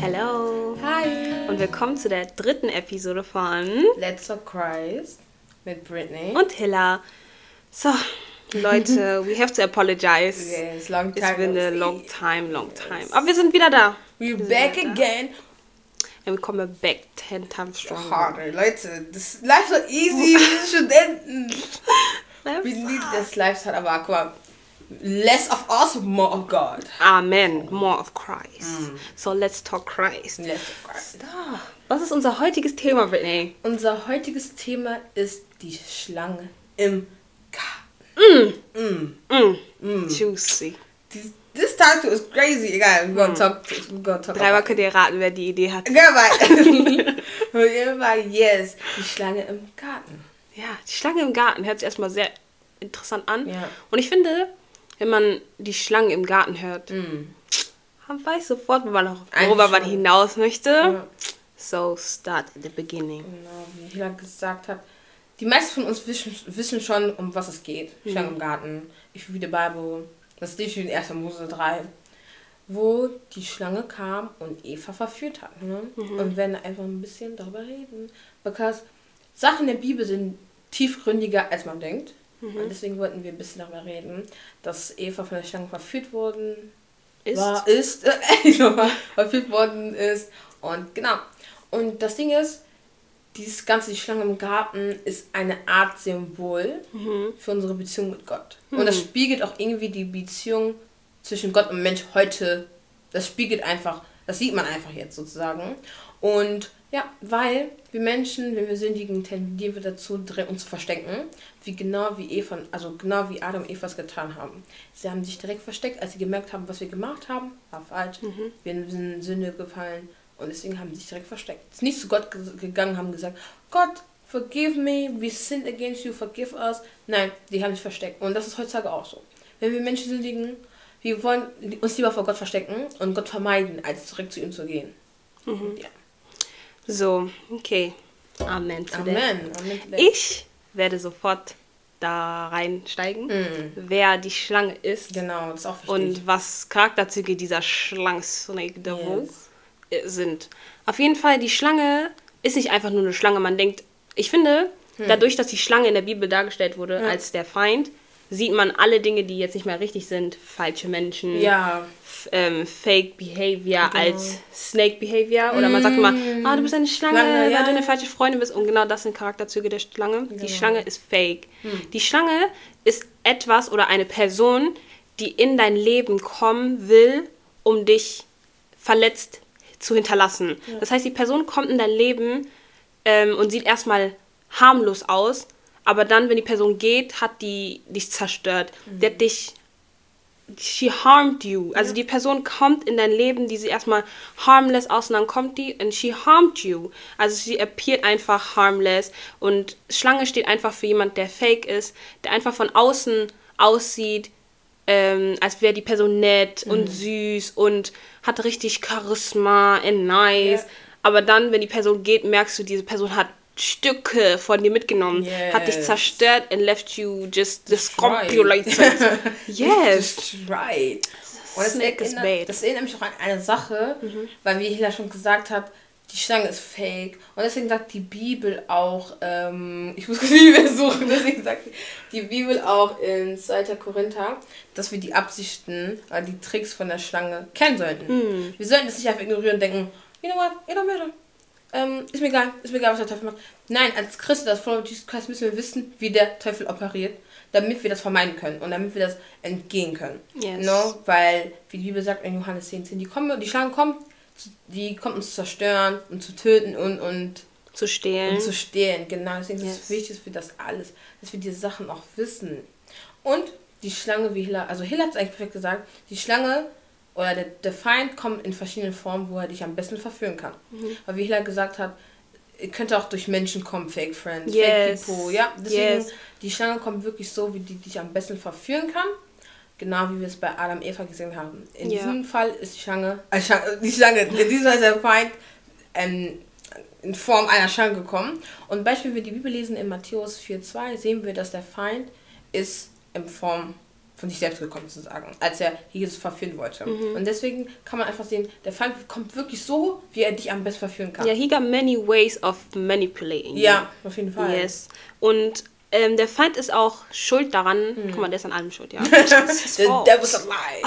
Hello. Hi. Und willkommen zu der dritten Episode von Let's Talk Christ mit Britney. und Hilla. So, Leute, we have to apologize. Yes, long It's time been no a long time, long time. Aber wir sind wieder da. We're sind back again. And we come back ten times stronger. Harder, Leute. Das life so easy. Wir sind Studenten. Wir lieben das Lifestyle, aber guck mal. Less of us, more of God. Amen. More of Christ. Mm. So let's talk Christ. Let's Talk Christ. Ah, Was ist unser heutiges Thema, Brittany? Unser heutiges Thema ist die Schlange im Garten. Mm. Juicy. This, this title is crazy. Egal, we're gonna talk. We're gonna talk Dreimal könnt ihr raten, wer die Idee hat. Goodbye. Yes. Die Schlange im Garten. Ja, die Schlange im Garten hört sich erstmal sehr interessant an. Ja. Und ich finde, wenn man die Schlange im Garten hört, man weiß sofort, wo man man hinaus möchte. Ja. So, start at the beginning. Genau, wie Hila gesagt hat. Die meisten von uns wissen, wissen schon, um was es geht. Schlange im Garten. Ich read the Bible. Das steht in 1. Mose 3. Wo die Schlange kam und Eva verführt hat. Ne? Und wir werden einfach ein bisschen darüber reden. Because Sachen der Bibel sind tiefgründiger, als man denkt. Und deswegen wollten wir ein bisschen darüber reden, dass Eva von der Schlange verführt worden Ist. war, ist, verführt worden ist. Und genau. Und das Ding ist, dieses ganze die Schlange im Garten ist eine Art Symbol für unsere Beziehung mit Gott. Und das spiegelt auch irgendwie die Beziehung zwischen Gott und Mensch heute. Das spiegelt einfach, das sieht man einfach jetzt sozusagen. Und ja, weil wir Menschen, wenn wir sündigen, tendieren wir dazu, uns zu verstecken. Wie genau wie Eva, also genau wie Adam und Eva es getan haben. Sie haben sich direkt versteckt, als sie gemerkt haben, was wir gemacht haben, war falsch. Wir sind in Sünde gefallen und deswegen haben sie sich direkt versteckt. Ist nicht zu Gott ge- gegangen, haben gesagt, Gott, forgive me, we sinned against you, forgive us. Nein, die haben sich versteckt. Und das ist heutzutage auch so. Wenn wir Menschen sündigen, wir wollen uns lieber vor Gott verstecken und Gott vermeiden, als zurück zu ihm zu gehen. Ja. So, okay. Amen. der. Amen. Amen. Ich werde sofort da reinsteigen, wer die Schlange ist Genau, das ist auch wichtig. und was Charakterzüge dieser Schlange Snake Devil Yes. sind. Auf jeden Fall, die Schlange ist nicht einfach nur eine Schlange. Man denkt, ich finde, Hm. dadurch, dass die Schlange in der Bibel dargestellt wurde als der Feind, sieht man alle Dinge, die jetzt nicht mehr richtig sind. Falsche Menschen, ja, ähm, Fake Behavior als Snake Behavior. Oder man sagt immer, ah, du bist eine Schlange, Schlange, weil Mm. ja. du eine falsche Freundin bist. Und genau das sind Charakterzüge der Schlange. Die Schlange ist Fake. Hm. Die Schlange ist etwas oder eine Person, die in dein Leben kommen will, um dich verletzt zu hinterlassen. Das heißt, die Person kommt in dein Leben ähm, und sieht erstmal harmlos aus, aber dann, wenn die Person geht, hat die dich zerstört. Die hat dich she harmed you. Also die Person kommt in dein Leben, die sieht erstmal harmless aus und dann kommt die und she harmed you. Also sie appeared einfach harmless und Schlange steht einfach für jemand, der fake ist, der einfach von außen aussieht, ähm, als wäre die Person nett und süß und hat richtig Charisma and nice. Ja. Aber dann, wenn die Person geht, merkst du, diese Person hat Stücke von dir mitgenommen, hat dich Yes. zerstört and left you just discombobulated. yes. Right. Und das Snake is erinnert, bait. das erinnert mich auch an eine Sache, weil wie Hila schon gesagt hat, die Schlange ist fake. Und deswegen sagt die Bibel auch, ähm, ich muss die Bibel suchen, deswegen sagt die Bibel auch in 2. Korinther, dass wir die Absichten, die Tricks von der Schlange kennen sollten. Wir sollten das nicht einfach ignorieren und denken, you know what, it don't matter. Ähm, ist mir egal, ist mir egal, was der Teufel macht. Nein, als Christen, als Follower Jesus Christ müssen wir wissen, wie der Teufel operiert, damit wir das vermeiden können und damit wir das entgehen können. Yes. No? Weil, wie die Bibel sagt in Johannes 10, 10 die, kommen, die Schlange kommt, zu- die kommt uns zu zerstören und zu töten und, und, Zu stehlen. und zu stehlen. Genau, deswegen ist Yes. es wichtig, dass wir das alles, dass wir diese Sachen auch wissen. Und die Schlange, wie Hilla, also Hilla hat es eigentlich perfekt gesagt, die Schlange oder der, der Feind kommt in verschiedenen Formen, wo er dich am besten verführen kann. Mhm. Aber wie Hilla gesagt hat, er könnte auch durch Menschen kommen, Fake Friends, Yes. Fake People. Ja, deswegen, Yes. die Schlange kommt wirklich so, wie die dich am besten verführen kann. Genau wie wir es bei Adam und Eva gesehen haben. In Ja. diesem Fall ist die Schlange, äh, Schlange die Schlange, in diesem Fall ist der Feind ähm, in Form einer Schlange gekommen. Und Beispiel, wenn wir die Bibel lesen in Matthäus 4,2, sehen wir, dass der Feind ist in Form von sich selbst gekommen sozusagen, als er Jesus verführen wollte. Mhm. Und deswegen kann man einfach sehen, der Feind kommt wirklich so, wie er dich am besten verführen kann. Ja, he got many ways of manipulating. you. Ja, auf jeden Fall. Yes. Und ähm, der Feind ist auch schuld daran. Mhm. Guck mal, der ist an allem schuld, ja. The devil's alive.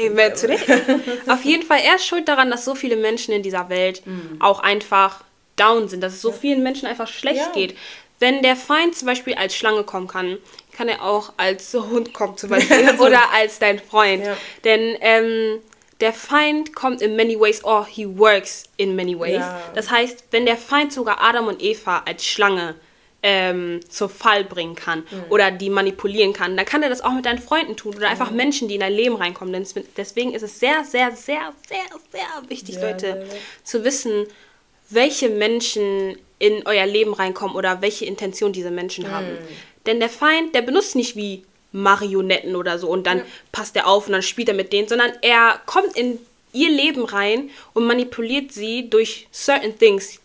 Amen to that. Auf jeden Fall, er ist schuld daran, dass so viele Menschen in dieser Welt auch einfach down sind, dass es so vielen Menschen einfach schlecht Ja. geht. Wenn der Feind zum Beispiel als Schlange kommen kann, kann er auch als Hund kommen zum Beispiel oder als dein Freund. Ja. Denn ähm, der Feind kommt in many ways or he works in many ways. Ja. Das heißt, wenn der Feind sogar Adam und Eva als Schlange ähm, zur Fall bringen kann Mhm. oder die manipulieren kann, dann kann er das auch mit deinen Freunden tun oder einfach Menschen, die in dein Leben reinkommen. Denn es- deswegen ist es sehr, sehr, sehr, sehr, sehr wichtig, Ja, Leute, sehr. zu wissen, welche Menschen in euer Leben reinkommen oder welche Intention diese Menschen Mhm. haben. Denn der Feind, der benutzt nicht wie Marionetten oder so und dann passt er auf und dann spielt er mit denen, sondern er kommt in ihr Leben rein und manipuliert sie durch certain things,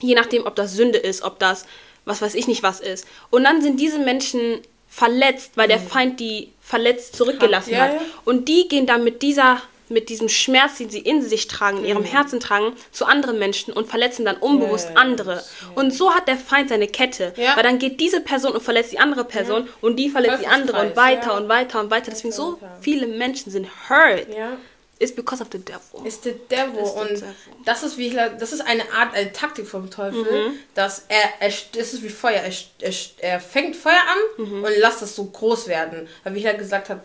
je nachdem, ob das Sünde ist, ob das was weiß ich nicht was ist. Und dann sind diese Menschen verletzt, weil der Feind die verletzt zurückgelassen Mhm. Ja, hat. ja. Und die gehen dann mit dieser mit diesem Schmerz, den sie in sich tragen, in Mhm. ihrem Herzen tragen, zu anderen Menschen und verletzen dann unbewusst Yes, andere. Und so hat der Feind seine Kette. Ja. Weil dann geht diese Person und verletzt die andere Person und die verletzt die andere und weiter ja. und weiter und weiter. Deswegen so viele Menschen sind hurt. Ja. It's because of the devil. ist der Devil Ist und das ist wie das ist eine Art eine Taktik vom Teufel, dass er, er das ist wie Feuer, er, er, er fängt Feuer an und lässt das so groß werden, weil wie ich halt gesagt habe,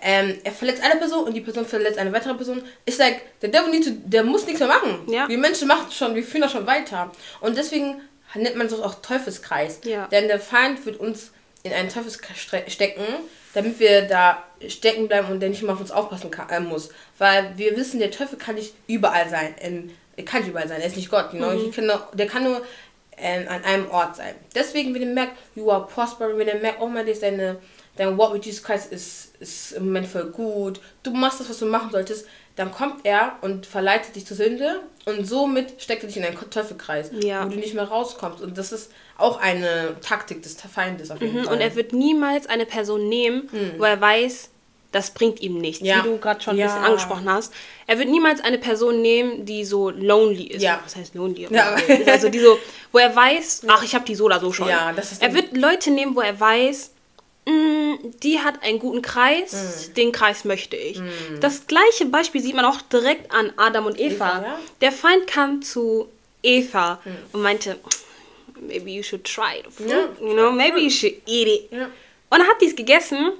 ähm, er verletzt eine Person und die Person verletzt eine weitere Person. Ist like der Devil need to, der muss nichts mehr machen. Ja. Die Menschen machen schon, wir führen das schon weiter und deswegen nennt man das auch Teufelskreis, Ja. denn der Feind wird uns in einen Teufelskreis stecken, damit wir da stecken bleiben und der nicht mal auf uns aufpassen kann, äh, muss. Weil wir wissen, der Teufel kann nicht überall sein. Ähm, er kann nicht überall sein. Er ist nicht Gott. You know? He can nur, der kann nur ähm, an einem Ort sein. Deswegen, wenn ihr merkt, you are prospering, wenn ihr merkt, oh mein Gott, deine, dein Walk with Jesus Christ ist, ist im Moment voll gut, du machst das, was du machen solltest, dann kommt er und verleitet dich zur Sünde und somit steckt er dich in einen Teufelkreis, Ja. wo du nicht mehr rauskommst. Und das ist auch eine Taktik des Feindes auf jeden Mhm, Fall. Und er wird niemals eine Person nehmen, wo er weiß, das bringt ihm nichts, Ja. wie du gerade schon ein Ja. bisschen angesprochen hast. Er wird niemals eine Person nehmen, die so lonely ist. Ja. Was heißt lonely? Ja. Also die so, wo er weiß, ach, ich habe die so oder so schon. Ja, das ist er wird Leute nehmen, wo er weiß, die hat einen guten Kreis, Mhm. den Kreis möchte ich. Das gleiche Beispiel sieht man auch direkt an Adam und Eva. Eva, ja. Der Feind kam zu Eva und meinte, maybe you should try fruit, Ja. you know, maybe you should eat it. Ja. Und dann hat die es gegessen.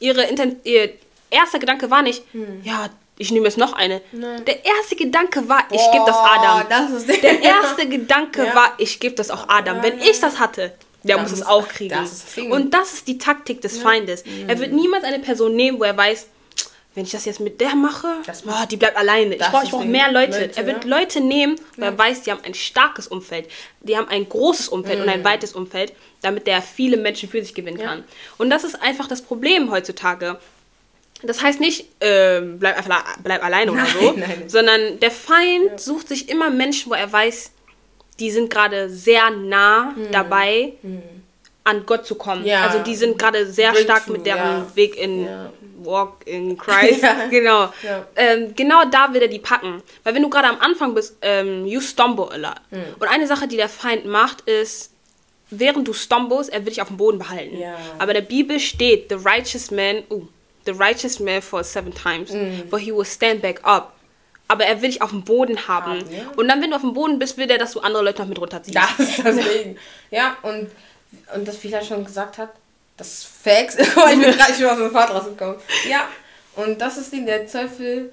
Ihre Inten ihr erster Gedanke war nicht, ja, ich nehme jetzt noch eine. Nein. Der erste Gedanke war, ich gebe das Adam. das der erste Gedanke Ja. war, ich gebe das auch Adam. Wenn ich das hatte, der muss es auch kriegen. das. Und das ist die Taktik des Feindes. Er wird niemals eine Person nehmen, wo er weiß, wenn ich das jetzt mit der mache, Das oh, die bleibt alleine. Ich brauche brauch mehr Leute. Leute, Er wird ja. Leute nehmen, wo er weiß, die haben ein starkes Umfeld. Die haben ein großes Umfeld und Mhm. ein weites Umfeld, damit der viele Menschen für sich gewinnen kann. Und das ist einfach das Problem heutzutage. Das heißt nicht, ähm, bleib bleib alleine oder Nein, so, nein. sondern der Feind sucht sich immer Menschen, wo er weiß, die sind gerade sehr nah dabei, an Gott zu kommen. Ja. Also die sind gerade sehr stark Breakthrough, mit deren ja. Weg in Ja. Walk in Christ. Genau. Ähm, genau da will er die packen. Weil wenn du gerade am Anfang bist, ähm, you stumble a lot. Mhm. Und eine Sache, die der Feind macht, ist, während du stumbles, er will dich auf dem Boden behalten. Aber in der Bibel steht, the righteous man, uh, the righteous man falls seven times, Mhm. but he will stand back up. Aber er will dich auf dem Boden haben. Haben, ja. Und dann, wenn du auf dem Boden bist, will er, dass du andere Leute noch mit runterziehst. Das ist das Ding. Ja, und, und das, wie er schon gesagt hat, das ist Facts. ich bin gerade schon aus dem Fahrt rausgekommen. Ja, und das ist Ding, der Teufel,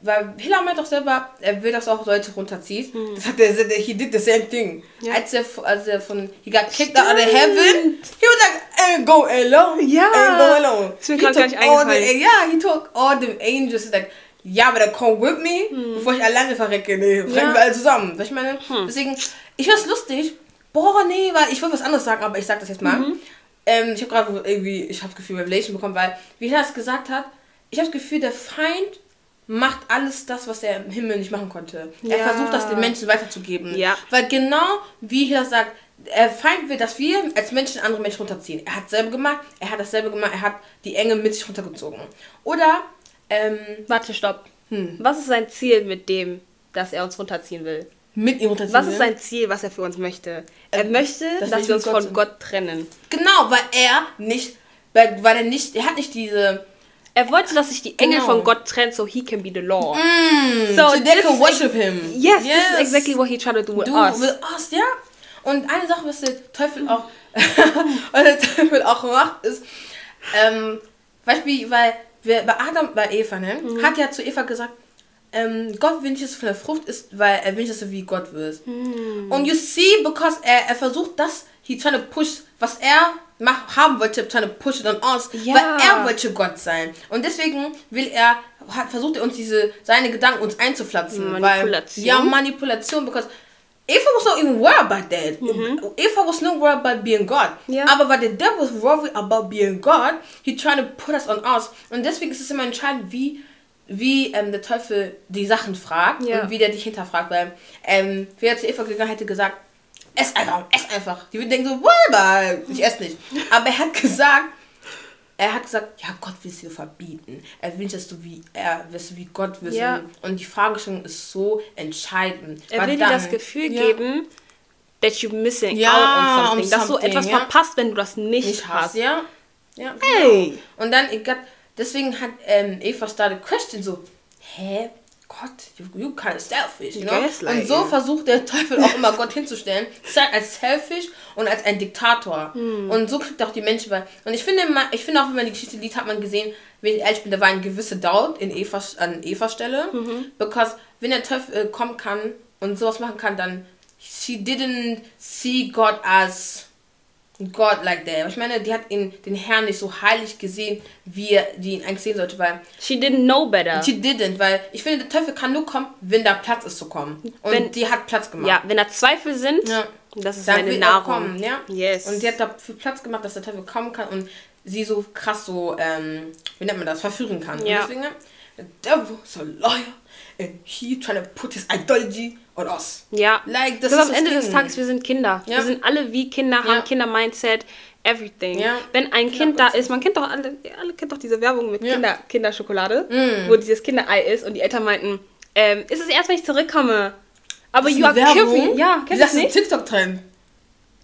weil Hiller meint doch selber, er will, dass auch Leute runterzieht. Das hat der, he did the same thing. Ja. Als, er, als er von, he got kicked out of heaven, he was like, ain't go alone. Ja. Ain't go alone. Ist mir He grad gar nicht all the, eingefallen. Ja, he took all the angels, like, ja, aber der come with me, bevor ich alleine verrecke. Nee, verrecken Hm. Ja. Hm. wir alle zusammen. Was ich meine? Deswegen, ich find's lustig. Boah, nee, weil ich wollte was anderes sagen, aber ich sag das jetzt mal. Mhm. Ähm, ich habe gerade irgendwie, ich habe das Gefühl, Revelation bekommen, weil, wie er das gesagt hat, ich habe das Gefühl, der Feind macht alles das, was er im Himmel nicht machen konnte. Er Ja. versucht das den Menschen weiterzugeben. Ja. Weil genau, wie er das sagt, der Feind will, dass wir als Menschen andere Menschen runterziehen. Er hat selber gemacht, er hat dasselbe gemacht, er hat die Engel mit sich runtergezogen. Oder, ähm, Warte, stopp. Hm. Was ist sein Ziel mit dem, dass er uns runterziehen will? mit ihm runterziehen. Was ist will. sein Ziel, was er für uns möchte? Er möchte, dass dass, wir uns Gott von sind. Gott trennen. Genau, weil er nicht, weil, weil er nicht, er hat nicht diese, Er wollte, dass sich die Engel Genau. von Gott trennen, so he can be the Lord. mm, So so they can worship him. Yes, this is exactly what he tried to do with Du, us. with us, ja. Und eine Sache, was der Teufel auch, was der Teufel auch macht, ist, ähm, Beispiel, weil wir, bei Adam, bei Eva, ne, Mhm. hat ja zu Eva gesagt, ähm, Gott dass du von der Frucht ist, weil er will nicht, dass du wie Gott wirst. Mhm. Und you see, because er, er versucht das, he trying to push, was er mach, haben wollte, trying to push it on us, Ja. weil er wollte Gott sein. Und deswegen will er, hat, versucht er uns diese, seine Gedanken uns einzupflanzen. Manipulation. Weil, ja, Manipulation, because Eva was not even worried about that. Eva was not worried about being God. Ja. Aber weil the devil was worried about being God, he trying to put us on us. Und deswegen ist es immer entscheidend, wie, wie ähm, der Teufel die Sachen fragt Ja. und wie der dich hinterfragt. Weil, ähm, wer zu Eva gegangen hätte gesagt, ess einfach, ess einfach. Die würde denken so, whatever, ich esse nicht. Aber er hat gesagt, er hat gesagt, ja, Gott will es dir verbieten. Er will, dass du wie er, du wie Gott wirst. Ja. Und die Fragestellung ist so entscheidend. Er will dir dann- das Gefühl ja, geben, that you're missing Ja, out on something. um dass du something, etwas verpasst, wenn du das nicht, nicht hast. hast. Ja. ja Hey. genau. Und dann, deswegen hat ähm, Eva started question so, hä? Gott, you, you kind of selfish, you know? Und so versucht der Teufel auch immer Gott hinzustellen, als selfish und als ein Diktator. Hm. Und so kriegt er auch die Menschen bei. Und ich finde, ich finde auch, wenn man die Geschichte liest, hat man gesehen, wenn ich ehrlich bin, da war ein gewisse Doubt in Evas, an Evas Stelle. Mhm. Because wenn der Teufel äh, kommen kann und sowas machen kann, dann she didn't see God as God like that. Ich meine, die hat ihn, den Herrn nicht so heilig gesehen, wie die ihn eigentlich sehen sollte, weil She didn't know better. she didn't, weil ich finde, der Teufel kann nur kommen, wenn da Platz ist zu kommen. Und Wenn- die hat Platz gemacht. ja, wenn da Zweifel sind, Ja. das ist seine Nahrung. kommen, ja. Yes. Und die hat dafür Platz gemacht, dass der Teufel kommen kann und sie so krass so, ähm, wie nennt man das, verführen kann. Ja. Und deswegen, the devil is a liar and he trying to put his ideology on us. Ja. Like, das am Ende des. Tages, wir sind Kinder. Ja. Wir sind alle wie Kinder, Ja. haben Kinder-Mindset, everything. Ja. Wenn ein Kind da ist, man kennt doch alle, alle kennt doch diese Werbung mit Ja. Kinder, Kinderschokolade, Mm. wo dieses Kinderei ist und die Eltern meinten, ähm, ist es erst, wenn ich zurückkomme. Aber you are Werbung? Ja, kennst du das das ist ein nicht? TikTok-Trend.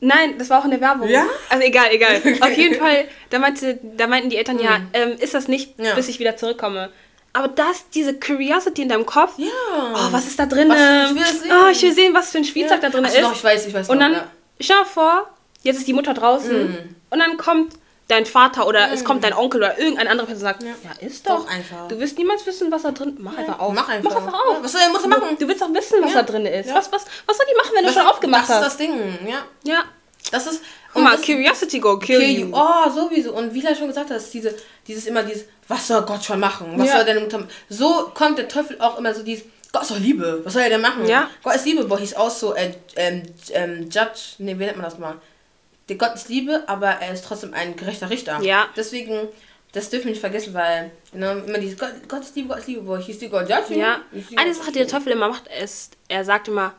Nein, das war auch in der Werbung. Ja? Also egal, egal. Auf jeden Fall, da, meinte, da meinten die Eltern, ja, ähm, ist das nicht, Ja. bis ich wieder zurückkomme. Aber das, diese Curiosity in deinem Kopf, Ja. oh, was ist da drin? Was- ich will sehen. Oh, ich will sehen, was für ein Spielzeug da drin Ach ist. Doch, ich weiß, ich weiß Und noch, dann, ja. stell dir vor, jetzt ist die Mutter draußen Mm. und dann kommt dein Vater oder es kommt dein Onkel oder irgendeine andere Person und sagt, ja, ist doch. Doch, einfach. Du wirst niemals wissen, was da drin Mach einfach auf. Mach einfach. Mach einfach auf. Ja, was soll er- muss er machen? Du, du willst doch wissen, was Ja. da drin ist. Ja. Was, was, was soll die machen, wenn du Das- schon aufgemacht Das ist hast? das Ding, ja. ja. Das ist. Guck mal, Curiosity go kill Kill you. you. Oh, sowieso. Und wie du schon gesagt hast, diese, dieses immer dieses, was soll Gott schon machen? Was Ja. soll deine Mutter machen? So kommt der Teufel auch immer so dieses, Gott ist doch Liebe. Was soll er denn machen? Ja. Gott ist Liebe, but he's also a ähm, ähm, Judge. Nee, wie nennt man das mal? Der Gott ist Liebe, aber er ist trotzdem ein gerechter Richter. Ja. Deswegen, das dürfen wir nicht vergessen, weil genau, immer dieses Gott, Gott ist Liebe, Gott ist Liebe, but he's still God judge. Ja. Eine Sache, die der. Teufel immer macht, ist, er sagt immer,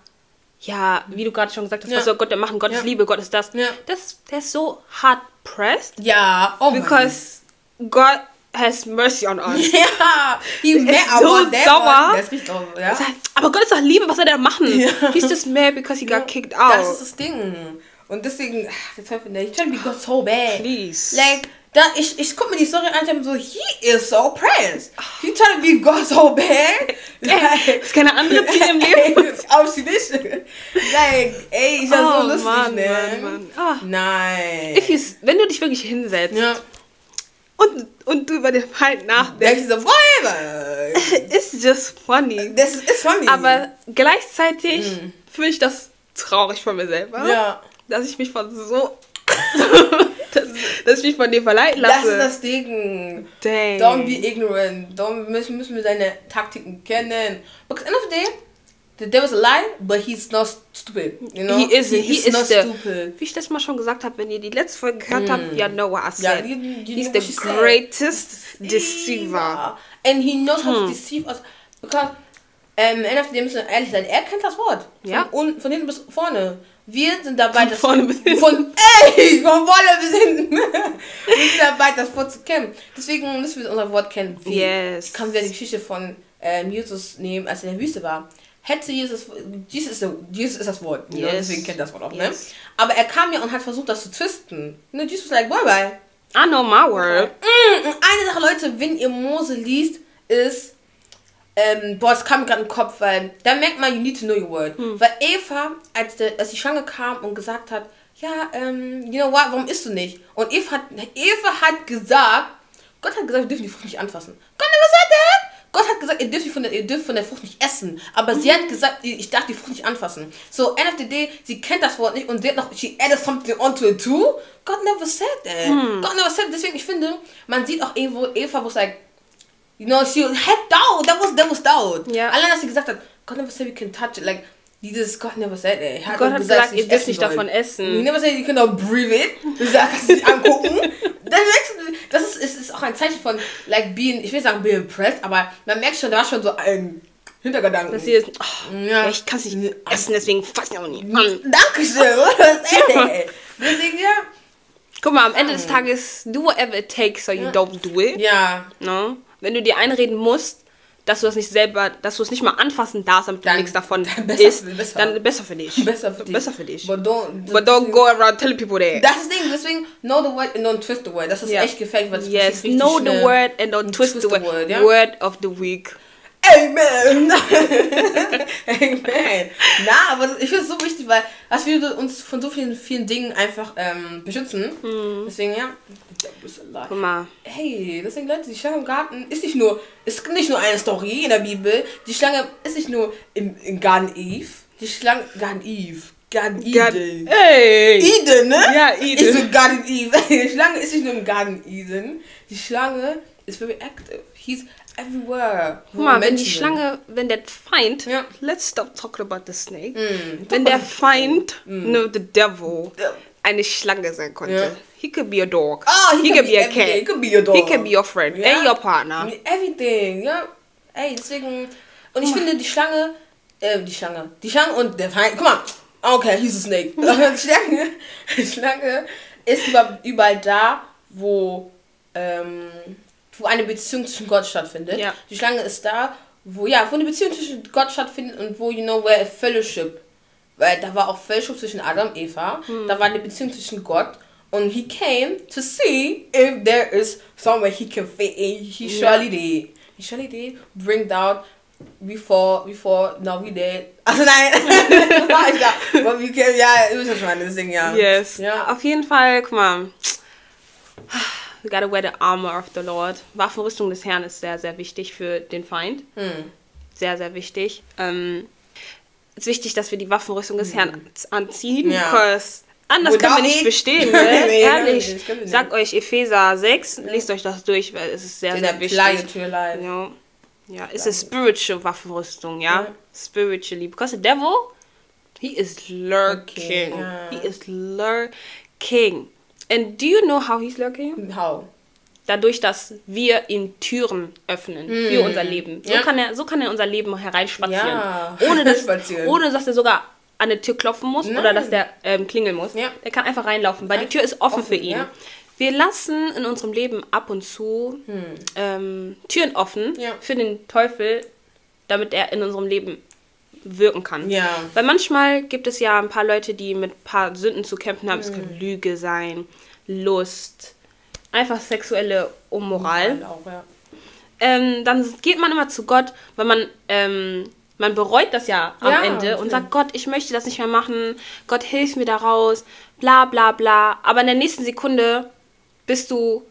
ja, wie du gerade schon gesagt hast, Ja. was soll Gott denn machen? Gott Ja. ist Liebe, Gott ist das. Ja. das. Der ist so hard pressed, Ja, oh because God has mercy on us. Ja, die ist so sauer. Ist richtig sauer, ja. Er sagt, aber Gott ist doch Liebe, was soll der machen? Ja. He's just mad because he got kicked Das out. ist das Ding. Und deswegen, ach, der Teufel, der, ich trying to be God so bad. Please. Like, da, ich, ich guck mir die Story an, hab so, he is so pressed. He trying to be God so bad. Like, Ist keine andere Ziel im Leben. ey, Obviously nicht. Like, ey, ist ja Oh, so lustig, Mann, ne? Mann, Mann. Ah. Nein. If you, wenn du dich wirklich hinsetzt ja. und, und du über den Feind Denkst nachdenkst, so, whatever. it's just funny. Das ist, funny. Aber gleichzeitig finde ich das traurig von mir selber. ja. Dass ich mich von so. dass, dass ich mich von dir verleiten Das lasse. ist das Ding. Dang. Don't be ignorant. Don't müssen, müssen wir seine Taktiken kennen. Because end of the day, the devil's a lie, but he's not stupid. You know? He isn't. He, is not the, stupid. Wie ich das mal schon gesagt habe, wenn ihr die letzte Folge gehört habt, you know what I said. you- you He's the greatest deceiver. And he knows how to deceive us. Because ähm, NFD müssen wir ehrlich sein, er kennt das Wort. Von, Ja. un, von hinten bis vorne. Wir sind dabei, Von vorne bis hinten. Von, ey, von vorne bis hinten. wir sind dabei, das Wort zu kennen. Deswegen müssen wir unser Wort kennen. Wie, Yes. Ich kann wieder die Geschichte von ähm, Jesus nehmen, als er in der Wüste war. Hätte Jesus, Jesus ist, Jesus ist das Wort, know, Yes. deswegen kennt das Wort auch, ne? Yes. Aber er kam ja und hat versucht, das zu twisten. Know, Jesus like, bye bye. I know my word. Mm, und eine Sache, Leute, wenn ihr Mose liest, ist, ähm, boah, es kam mir gerade im Kopf, weil da merkt man, you need to know your word. Weil Eva, als, der, als die Schlange kam und gesagt hat, ja, ähm, you know what, warum isst du nicht? Und Eva hat, Eva hat gesagt, Gott hat gesagt, wir dürfen die Frucht nicht anfassen. Gott never said that. Gott hat gesagt, ihr dürft, von der, ihr dürft von der Frucht nicht essen. Aber sie hat gesagt, ich darf die Frucht nicht anfassen. So, end of the day, sie kennt das Wort nicht und sie hat noch, she added something onto it too. God never said that. God never said that. Deswegen, ich finde, man sieht auch irgendwo Eva, wo es like, you know, she had doubt. That was, that was doubt. Ja. Allein, dass sie gesagt hat, God never said we can touch it. Like, dieses God never said it. Er Gott hat gesagt, ihr sie dürft nicht davon essen. He never said you cannot breathe it. Du sagst, nicht angucken. Das, ist, ist, ist auch ein Zeichen von, like, being, ich will sagen, being impressed, aber man merkt schon, da war schon so ein Hintergedanken. Dass sie ist, oh, Ja. ja. ich kann es nicht essen, deswegen fass ich auch nicht an. Dankeschön. Ey. Deswegen, ja. Guck mal, am Ende des Tages, do whatever it takes so you don't do it. Ja. No? Wenn du dir einreden musst, dass du das nicht selber, dass du es nicht mal anfassen darfst, damit du Dann- nichts davon isst, dann besser für dich. Besser für dich. Besser für dich. But don't, But don't go around telling people that. Das ist das Ding, deswegen know the word and don't twist the word. Das ist Ja. echt gefällt, weil es Yes, know the word and don't twist, the word. word, ja? Word of the week. Amen. Amen. Na, aber ich finde es so wichtig, weil das würde uns von so vielen, vielen Dingen einfach ähm, beschützen. Deswegen, ja. Guck mal. Hey, deswegen Leute, die Schlange im Garten ist nicht nur, ist nicht nur eine Story in der Bibel. Die Schlange ist nicht nur im, im Garden Eve. Die Schlange, Garden Eve. Garden Eden. Hey! Eden, ne? Ja, Eden. Ist so Garden Eve. Die Schlange ist nicht nur im Garden Eden. Die Schlange ist very active. He's everywhere. Guck mal, wenn die. Schlange, wenn der Feind, Ja. let's stop talking about the snake. Mm, Wenn der Feind, no, the devil, eine Schlange sein konnte. Ja. He could be a dog. Ah, he, he could be a everything. cat. He could be your dog. He can be your friend Ja. and your partner. Everything, ja. Ey, deswegen. Und ich finde, die Schlange, äh, die Schlange, die Schlange und der Feind, guck mal, okay, he's a snake. die Schlange, Schlange ist über, überall da, wo, ähm, wo eine Beziehung zwischen Gott stattfindet. Ja. Die Schlange ist da, wo, ja, wo eine Beziehung zwischen Gott stattfindet und wo, you know, where a fellowship weil da war auch Fellowship zwischen Adam und Eva. Hm. Da war eine Beziehung zwischen Gott. Und he came to see if there is somewhere he can fit in. He Ja. surely did. He surely did bring down before, before, now we did. Also nein. Aber wir kennen, ja, ihr wisst was ich meine, deswegen ja. Yes. Ja. Auf jeden Fall, guck mal. We gotta wear the armor of the Lord. Waffenrüstung des Herrn ist sehr, sehr wichtig für den Feind. Hm. Sehr, sehr wichtig. Ähm, es ist wichtig, dass wir die Waffenrüstung des Herrn anziehen, Ja. anders können wir nicht bestehen, Nee, ne? wir Ehrlich. nicht. Sagt euch Epheser 6, lest euch das durch, weil es ist sehr, In sehr wichtig. Ja. Ja, it's a spiritual Waffenrüstung, ja? Ja. Spiritually. Because the devil, he is lurking. Okay, ja. He is lurking. And do you know how he's lurking? How? Dadurch, dass wir ihm Türen öffnen für unser Leben. So, Ja. kann er, so kann er unser Leben hereinspazieren. Ja. Ohne, dass, ohne dass er sogar an der Tür klopfen muss oder Nein. dass der ähm, klingeln muss. Ja. Der kann einfach reinlaufen, weil die Tür ist offen, Offen, für ihn. ja. Wir lassen in unserem Leben ab und zu ähm, Türen offen Hm. Ja. für den Teufel, damit er in unserem Leben wirken kann. Ja. Weil manchmal gibt es ja ein paar Leute, die mit ein paar Sünden zu kämpfen haben. Es Hm. kann Lüge sein, Lust, einfach sexuelle Unmoral. Auch, ja. Ähm, dann geht man immer zu Gott, weil man, ähm, man bereut das ja am Ja, Ende und sagt, Gott, ich möchte das nicht mehr machen, Gott, hilf mir da raus, bla bla bla. Aber in der nächsten Sekunde bist du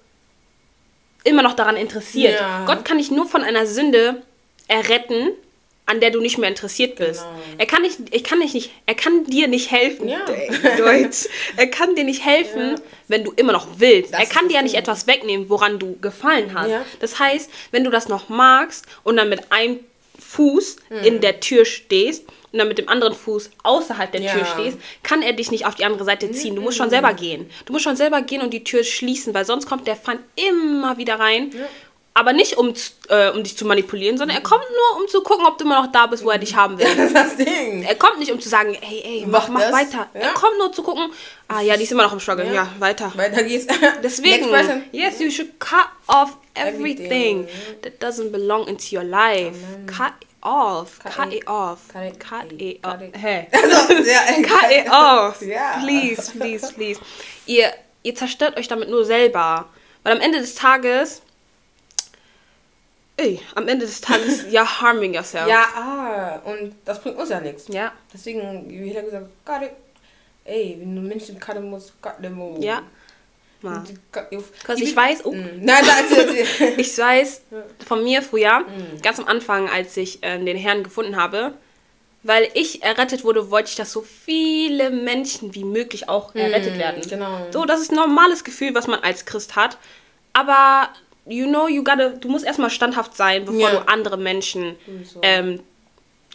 immer noch daran interessiert. Gott kann dich nur von einer Sünde erretten, an der du nicht mehr interessiert bist. Genau. Er kann nicht, ich kann nicht, er kann dir nicht helfen. Ja. Deutsch. Er kann dir nicht helfen, Ja. wenn du immer noch willst. Das er kann dir ja nicht etwas wegnehmen, woran du gefallen hast. Ja. Das heißt, wenn du das noch magst und dann mit einem Fuß Hm. in der Tür stehst und dann mit dem anderen Fuß außerhalb der. Tür stehst, kann er dich nicht auf die andere Seite ziehen. Du musst schon selber gehen. Du musst schon selber gehen und die Tür schließen, weil sonst kommt der Feind immer wieder rein. Aber nicht, um, äh, um dich zu manipulieren, sondern er kommt nur, um zu gucken, ob du immer noch da bist, wo er dich haben will. Das ist das Ding. Er kommt nicht, um zu sagen, hey, ey, mach, Mach weiter. Ja. Er kommt nur zu gucken, ah ja, die ist immer noch im Struggle. Ja, Ja. weiter. Weiter geht's. Deswegen, yes, you should cut off everything, Everything. that doesn't belong into your life. Cut it off. Cut, Cut it, it- off. cut it- Cut cut off. cut it. Hey. Also, Cut it off. Please, please, please. Ihr, ihr zerstört euch damit nur selber. Weil am Ende des Tages, ey, am Ende des Tages, you're harming yourself. Ja, ah, und das bringt uns ja nichts. Ja. Deswegen, wie jeder gesagt hat. Ey, wenn du Menschen cutten musst, cut them all. Ja. Ja. Ich weiß, oh, Mm. Nein, ich weiß von mir früher, ganz am Anfang, als ich äh, den Herrn gefunden habe, weil ich errettet wurde, wollte ich, dass so viele Menschen wie möglich auch errettet werden. genau. So, das ist ein normales Gefühl, was man als Christ hat. Aber, you know, you gotta, du musst erstmal standhaft sein, bevor Ja. du andere Menschen So. ähm,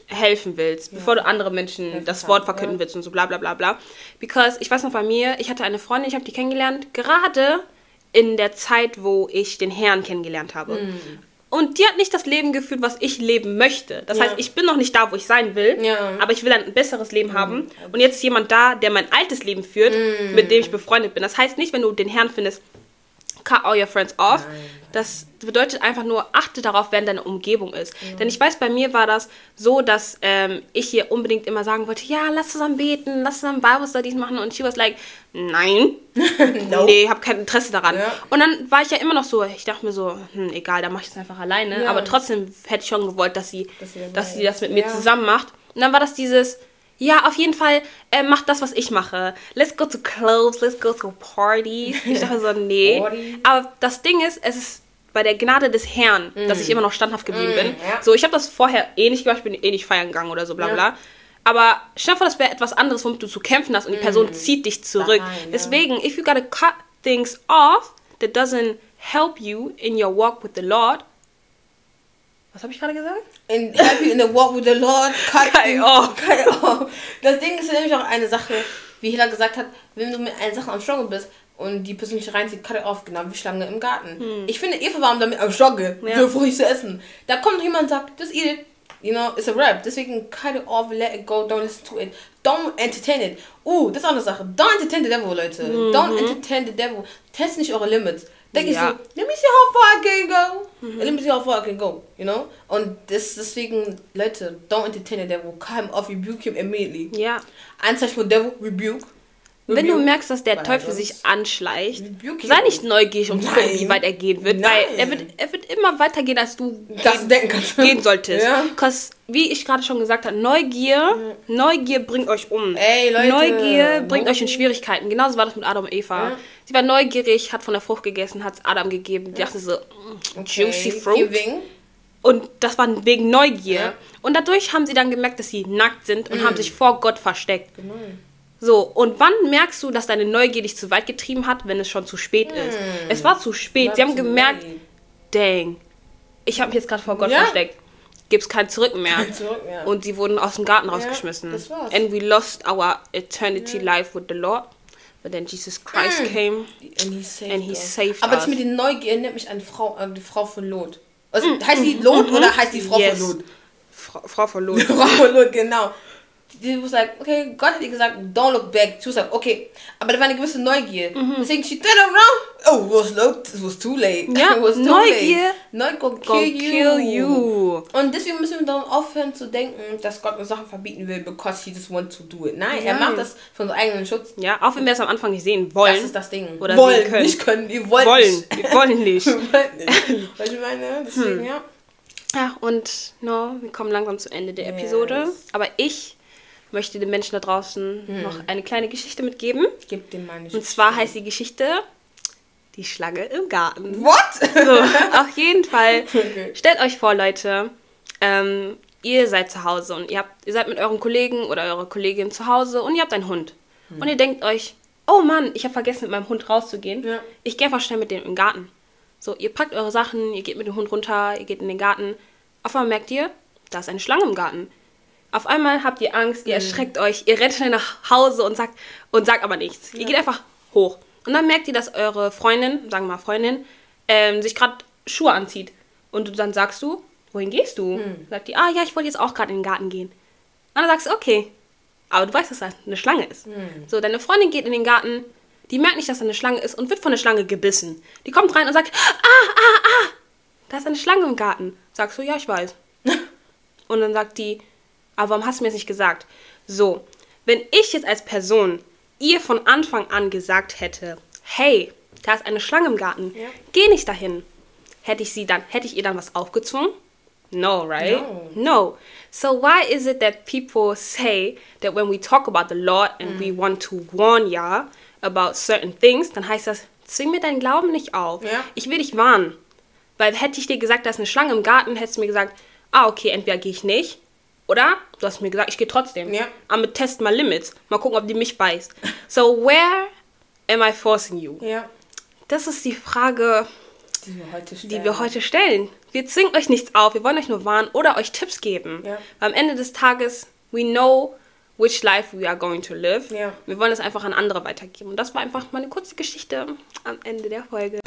helfen willst, bevor du andere Menschen Helfen das Wort verkünden ja. willst und so bla bla bla bla. Because ich weiß noch bei mir, ich hatte eine Freundin, ich habe die kennengelernt, gerade in der Zeit, wo ich den Herrn kennengelernt habe. Mm. Und die hat nicht das Leben geführt, was ich leben möchte. Das Ja. heißt, ich bin noch nicht da, wo ich sein will, Ja. Aber ich will ein besseres Leben haben. Und jetzt ist jemand da, der mein altes Leben führt, mit dem ich befreundet bin. Das heißt nicht, wenn du den Herrn findest, cut all your friends off. Das bedeutet einfach nur, achte darauf, wer in deiner Umgebung ist. Denn ich weiß, bei mir war das so, dass ähm, ich hier unbedingt immer sagen wollte, ja, lass zusammen beten, lass zusammen Bible Studies machen. Und she was like, nein, Nope. nee, hab kein Interesse daran. Ja. Und dann war ich ja immer noch so, ich dachte mir so, hm, egal, dann mach ich es einfach alleine. Ja. Aber trotzdem hätte ich schon gewollt, dass sie, Dass sie dass sie das mit mir. Ja. zusammen macht. Und dann war das dieses, ja, auf jeden Fall, äh, mach das, was ich mache. Let's go to clubs, let's go to parties. Ich dachte so, nee. Party. Aber das Ding ist, es ist bei der Gnade des Herrn, dass ich immer noch standhaft geblieben bin. Mm. ja. So, ich habe das vorher eh nicht gemacht, ich bin eh nicht feiern gegangen oder so, bla Ja. bla. Aber stell dir vor, das wäre etwas anderes, womit du zu kämpfen hast und die Person zieht dich zurück. Mm. Nein, ja. Deswegen, if you gotta cut things off that doesn't help you in your walk with the Lord. Was habe ich gerade gesagt? In happy in the walk with the Lord, it off. Das Ding ist nämlich auch eine Sache, wie Hila gesagt hat, wenn du mit einer Sache am Struggle bist und die Person nicht reinzieht, cut it off, genau wie Schlange im Garten. Ich finde, Eva war damit am Struggle, Hm. Ja. so Früchte zu essen. Da kommt noch jemand und sagt, just eat it. You know, it's a rap. Deswegen cut it off, let it go, don't listen to it. Don't entertain it. Uh, das ist auch eine Sache. Don't entertain the devil, Leute. Don't entertain the devil. Test nicht eure Limits. Ja. Mhm. ich so, let me see how far I can go. Let me see how far I can go, you know? Und das, deswegen, Leute, don't entertain the devil. Him off, rebuke him immediately. Yeah. Ein Zeichen von devil, rebuke. Wenn du merkst, dass der Teufel sich anschleicht, sei nicht neugierig, um zu gucken, wie weit er gehen wird, Nein. weil er wird, er wird immer weiter gehen, als du Das kannst. gehen solltest. Ja. Cause, wie ich gerade schon gesagt habe, Neugier, Neugier bringt euch um. Ey, Leute. Neugier bringt euch in. Schwierigkeiten. Genauso war das mit Adam und Eva. Ja. Sie war neugierig, hat von der Frucht gegessen, hat es Adam gegeben. Die dachte so, mm, juicy Okay, fruit. Giving. Und das war wegen Neugier. Ja. Und dadurch haben sie dann gemerkt, dass sie nackt sind und haben sich vor Gott versteckt. Genau. So, und wann merkst du, dass deine Neugier dich zu weit getrieben hat, wenn es schon zu spät ist? Es war zu spät. War sie haben gemerkt, late. dang, ich habe mich jetzt gerade vor Gott Ja. versteckt. Gibt's kein Zurück mehr. Kein Zurück mehr. Und sie wurden aus dem Garten rausgeschmissen. das war's. And we lost our eternity life with the Lord. But then Jesus Christ Mm. came. And he saved, And he us. saved Aber us. das mit den Neugier erinnert mich an Frau, an die Frau von Lot. Also, heißt die Lot oder heißt die Frau Mm, Yes. von Lot? Frau, Frau von Lot. Frau von Lot, genau. Die was like, okay, Gott hat ihr gesagt, don't look back. She was like, okay. Aber da war eine gewisse Neugier. Mhm. Deswegen, she turned around. Oh, it was Lot, it was too late. Ja, it was too Neugier late. Neugier kill, kill you. Und deswegen müssen wir dann aufhören zu denken, dass Gott uns Sachen verbieten will, because he just wants to do it. Nein, er Nein. macht das für unseren eigenen Schutz. Ja, auch wenn wir es am Anfang nicht sehen wollen. Das ist das Ding. Oder wollen, können. nicht können. Wir wollen wollen. nicht. Wir wollen nicht. Wir wollen nicht. Weißt du, ich meine? Deswegen, Hm. ja. Ja, und no, wir kommen langsam zu Ende der Yes. Episode. Aber ich möchte den Menschen da draußen noch eine kleine Geschichte mitgeben. Gib dem mal nicht. Und zwar heißt die Geschichte Die Schlange im Garten. What? So, auf jeden Fall. Okay. Stellt euch vor, Leute, ähm, ihr seid zu Hause und ihr, habt, ihr seid mit euren Kollegen oder eurer Kollegin zu Hause und ihr habt einen Hund. Und ihr denkt euch, oh Mann, ich habe vergessen, mit meinem Hund rauszugehen. Ja. Ich gehe einfach schnell mit dem im Garten. So, ihr packt eure Sachen, ihr geht mit dem Hund runter, ihr geht in den Garten. Auf einmal merkt ihr, da ist eine Schlange im Garten. Auf einmal habt ihr Angst, ihr erschreckt euch, ihr rennt schnell nach Hause und sagt, und sagt aber nichts. Ihr geht einfach hoch. Und dann merkt ihr, dass eure Freundin, sagen wir mal Freundin, ähm, sich gerade Schuhe anzieht. Und dann sagst du, wohin gehst du? Sagt die, ah ja, ich wollte jetzt auch gerade in den Garten gehen. Und dann sagst du, okay. Aber du weißt, dass da eine Schlange ist. So, deine Freundin geht in den Garten, die merkt nicht, dass da eine Schlange ist und wird von der Schlange gebissen. Die kommt rein und sagt, ah, ah, ah, da ist eine Schlange im Garten. Sagst du, ja, ich weiß. und dann sagt die, aber warum hast du mir das nicht gesagt? So, wenn ich jetzt als Person ihr von Anfang an gesagt hätte, hey, da ist eine Schlange im Garten, Ja. geh nicht dahin, hätte ich sie dann, hätte ich ihr dann was aufgezwungen? No, right? No. No. So why is it that people say that when we talk about the Lord and we want to warn ya about certain things, dann heißt das, zwing mir deinen Glauben nicht auf. Ja. Ich will dich warnen. Weil hätte ich dir gesagt, da ist eine Schlange im Garten, hättest du mir gesagt, ah, okay, entweder gehe ich nicht, oder du hast mir gesagt, ich gehe trotzdem. Ja. Aber test my limits. Mal gucken, ob die mich beißt. So where am I forcing you? Ja. Das ist die Frage, Die wir heute stellen. die wir heute stellen. Wir zwingen euch nichts auf, wir wollen euch nur warnen oder euch Tipps geben. Ja. Weil am Ende des Tages, we know which life we are going to live. Ja. Wir wollen es einfach an andere weitergeben. Und das war einfach mal eine kurze Geschichte am Ende der Folge.